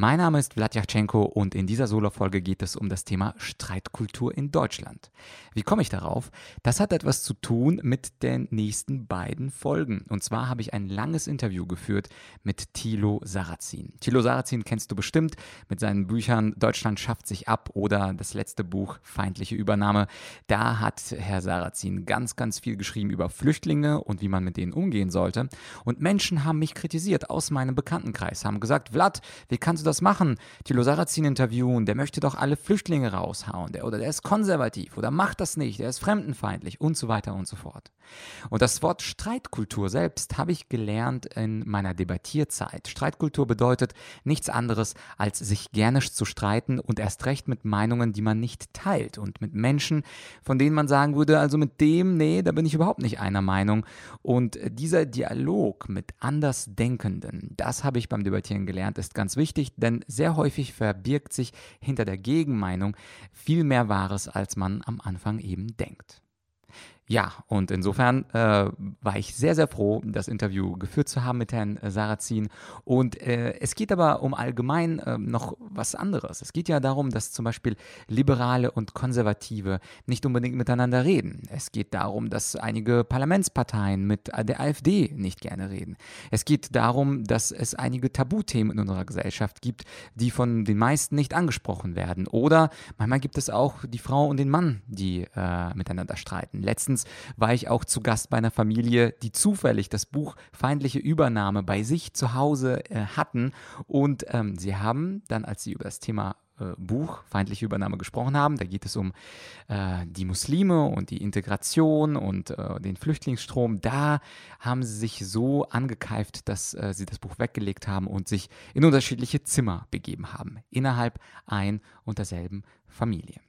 Mein Name ist Vladyachenko und in dieser Solo-Folge geht es um das Thema Streitkultur in Deutschland. Wie komme ich darauf? Das hat etwas zu tun mit den nächsten beiden Folgen. Und zwar habe ich ein langes Interview geführt mit Thilo Sarrazin. Thilo Sarrazin kennst du bestimmt mit seinen Büchern Deutschland schafft sich ab oder das letzte Buch Feindliche Übernahme. Da hat Herr Sarrazin ganz, ganz viel geschrieben über Flüchtlinge und wie man mit denen umgehen sollte. Und Menschen haben mich kritisiert aus meinem Bekanntenkreis, haben gesagt, Vlad, wie kannst du das machen? Thilo Sarrazin interviewen, der möchte doch alle Flüchtlinge raushauen, der, oder der ist konservativ oder macht das nicht, der ist fremdenfeindlich und so weiter und so fort. Und das Wort Streitkultur selbst habe ich gelernt in meiner Debattierzeit. Streitkultur bedeutet nichts anderes, als sich gerne zu streiten und erst recht mit Meinungen, die man nicht teilt und mit Menschen, von denen man sagen würde, also mit dem, nee, da bin ich überhaupt nicht einer Meinung. Und dieser Dialog mit Andersdenkenden, das habe ich beim Debattieren gelernt, ist ganz wichtig wichtig, denn sehr häufig verbirgt sich hinter der Gegenmeinung viel mehr Wahres, als man am Anfang eben denkt. Ja, und insofern äh, war ich sehr, sehr froh, das Interview geführt zu haben mit Herrn äh, Sarrazin. Und äh, es geht aber um allgemein äh, noch was anderes. Es geht ja darum, dass zum Beispiel Liberale und Konservative nicht unbedingt miteinander reden. Es geht darum, dass einige Parlamentsparteien mit der AfD nicht gerne reden. Es geht darum, dass es einige Tabuthemen in unserer Gesellschaft gibt, die von den meisten nicht angesprochen werden. Oder manchmal gibt es auch die Frau und den Mann, die äh, miteinander streiten. Letztens Letztens war ich auch zu Gast bei einer Familie, die zufällig das Buch Feindliche Übernahme bei sich zu Hause äh, hatten. Und ähm, sie haben dann, als sie über das Thema äh, Buch Feindliche Übernahme gesprochen haben. Da geht es um äh, die Muslime und die Integration und äh, den Flüchtlingsstrom. Da haben sie sich so angekeift, dass äh, sie das Buch weggelegt haben und sich in unterschiedliche Zimmer begeben haben, innerhalb ein und derselben Familie.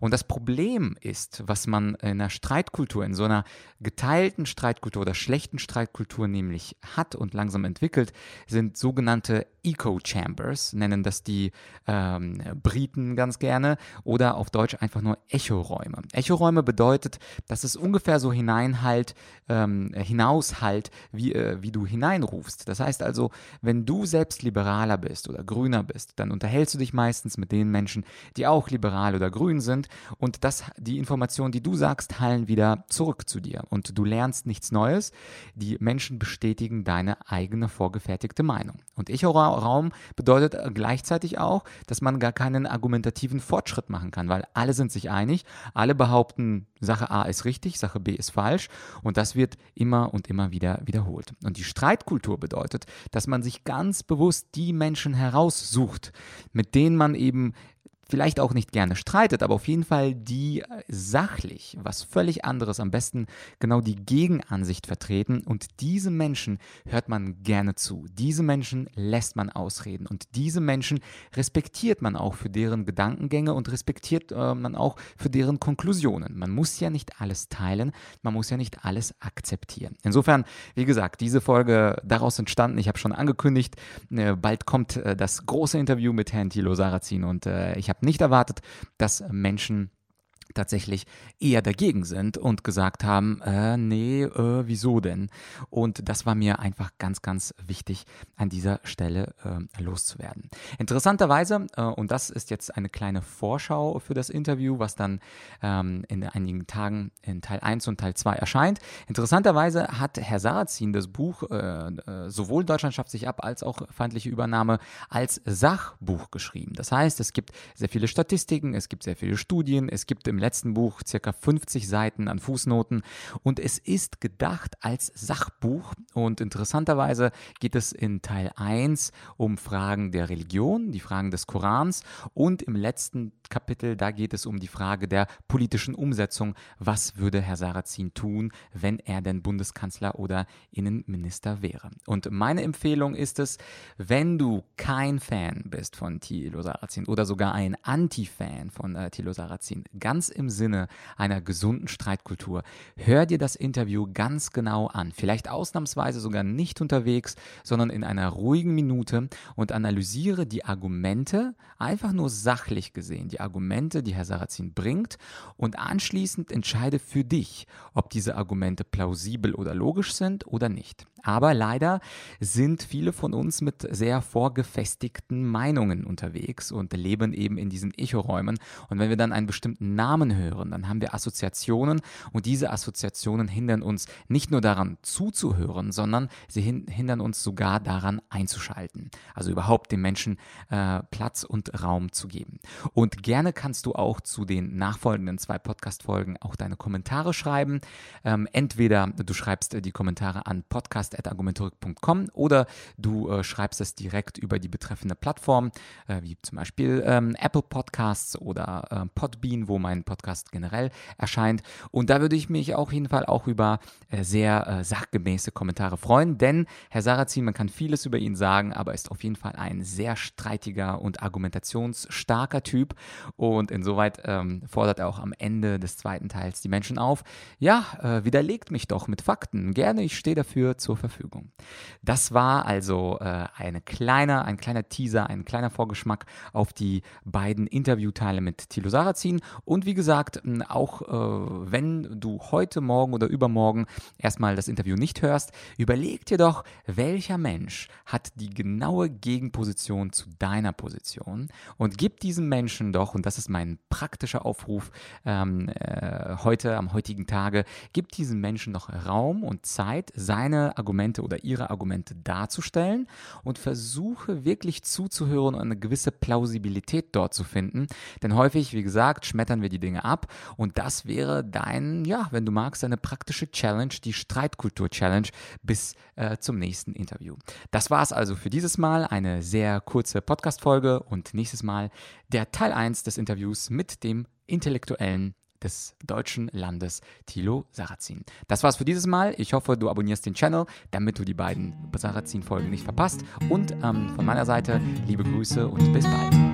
Und das Problem ist, was man in einer Streitkultur, in so einer geteilten Streitkultur oder schlechten Streitkultur nämlich hat und langsam entwickelt, sind sogenannte Echo-Chambers, nennen das die ähm, Briten ganz gerne, oder auf Deutsch einfach nur Echoräume. Echoräume bedeutet, dass es ungefähr so hineinhalt, ähm, hinaushalt, wie, äh, wie du hineinrufst. Das heißt also, wenn du selbst liberaler bist oder grüner bist, dann unterhältst du dich meistens mit den Menschen, die auch liberal oder grün sind und das, die Informationen, die du sagst, hallen wieder zurück zu dir und du lernst nichts Neues. Die Menschen bestätigen deine eigene vorgefertigte Meinung. Und Echoraum bedeutet gleichzeitig auch, dass man gar keinen argumentativen Fortschritt machen kann, weil alle sind sich einig, alle behaupten, Sache A ist richtig, Sache B ist falsch und das wird immer und immer wieder wiederholt. Und die Streitkultur bedeutet, dass man sich ganz bewusst die Menschen heraussucht, mit denen man eben vielleicht auch nicht gerne streitet, aber auf jeden Fall die äh, sachlich was völlig anderes, am besten genau die Gegenansicht vertreten und diese Menschen hört man gerne zu. Diese Menschen lässt man ausreden und diese Menschen respektiert man auch für deren Gedankengänge und respektiert äh, man auch für deren Konklusionen. Man muss ja nicht alles teilen, man muss ja nicht alles akzeptieren. Insofern, wie gesagt, diese Folge daraus entstanden, ich habe schon angekündigt, äh, bald kommt äh, das große Interview mit Herrn Thilo Sarrazin und äh, ich habe habe nicht erwartet, dass Menschen tatsächlich eher dagegen sind und gesagt haben, äh, nee, äh, wieso denn? Und das war mir einfach ganz, ganz wichtig an dieser Stelle äh, loszuwerden. Interessanterweise, äh, und das ist jetzt eine kleine Vorschau für das Interview, was dann ähm, in einigen Tagen in Teil 1 und Teil 2 erscheint. Interessanterweise hat Herr Sarrazin das Buch äh, äh, sowohl Deutschland schafft sich ab als auch feindliche Übernahme als Sachbuch geschrieben. Das heißt, es gibt sehr viele Statistiken, es gibt sehr viele Studien, es gibt im letzten Buch circa 50 Seiten an Fußnoten und es ist gedacht als Sachbuch und interessanterweise geht es in Teil 1 um Fragen der Religion, die Fragen des Korans und im letzten Kapitel, da geht es um die Frage der politischen Umsetzung. Was würde Herr Sarrazin tun, wenn er denn Bundeskanzler oder Innenminister wäre? Und meine Empfehlung ist es, wenn du kein Fan bist von Thilo Sarrazin oder sogar ein Anti-Fan von äh, Thilo Sarrazin, ganz ganz im Sinne einer gesunden Streitkultur. Hör dir das Interview ganz genau an. Vielleicht ausnahmsweise sogar nicht unterwegs, sondern in einer ruhigen Minute und analysiere die Argumente, einfach nur sachlich gesehen, die Argumente, die Herr Sarrazin bringt und anschließend entscheide für dich, ob diese Argumente plausibel oder logisch sind oder nicht. Aber leider sind viele von uns mit sehr vorgefestigten Meinungen unterwegs und leben eben in diesen Echoräumen. Und wenn wir dann einen bestimmten Namen hören, dann haben wir Assoziationen und diese Assoziationen hindern uns nicht nur daran zuzuhören, sondern sie hindern uns sogar daran einzuschalten. Also überhaupt den Menschen äh, Platz und Raum zu geben. Und gerne kannst du auch zu den nachfolgenden zwei Podcast-Folgen auch deine Kommentare schreiben. Ähm, entweder du schreibst die Kommentare an podcast podcast.argumentorik.com oder du äh, schreibst es direkt über die betreffende Plattform, äh, wie zum Beispiel ähm, Apple Podcasts oder äh, Podbean, wo mein Podcast generell erscheint. Und da würde ich mich auf jeden Fall auch über äh, sehr äh, sachgemäße Kommentare freuen, denn Herr Sarrazin, man kann vieles über ihn sagen, aber er ist auf jeden Fall ein sehr streitiger und argumentationsstarker Typ. Und insoweit ähm, fordert er auch am Ende des zweiten Teils die Menschen auf, ja, äh, widerlegt mich doch mit Fakten. Gerne, ich stehe dafür zur Verfügung. Das war also äh, eine kleine, ein kleiner Teaser, ein kleiner Vorgeschmack auf die beiden Interviewteile mit Thilo Sarrazin. Und wie gesagt, auch äh, wenn du heute Morgen oder übermorgen erstmal das Interview nicht hörst, überleg dir doch, welcher Mensch hat die genaue Gegenposition zu deiner Position und gib diesem Menschen doch, und das ist mein praktischer Aufruf ähm, äh, heute, am heutigen Tage, gib diesem Menschen noch Raum und Zeit, seine Argumente Argumente oder ihre Argumente darzustellen und versuche wirklich zuzuhören und eine gewisse Plausibilität dort zu finden. Denn häufig, wie gesagt, schmettern wir die Dinge ab und das wäre dein, ja, wenn du magst, eine praktische Challenge, die Streitkultur-Challenge bis äh, zum nächsten Interview. Das war es also für dieses Mal, eine sehr kurze Podcast-Folge und nächstes Mal der Teil 1 des Interviews mit dem intellektuellen des deutschen Landes Thilo Sarrazin. Das war's für dieses Mal. Ich hoffe, du abonnierst den Channel, damit du die beiden Sarrazin-Folgen nicht verpasst. Und ähm, von meiner Seite liebe Grüße und bis bald.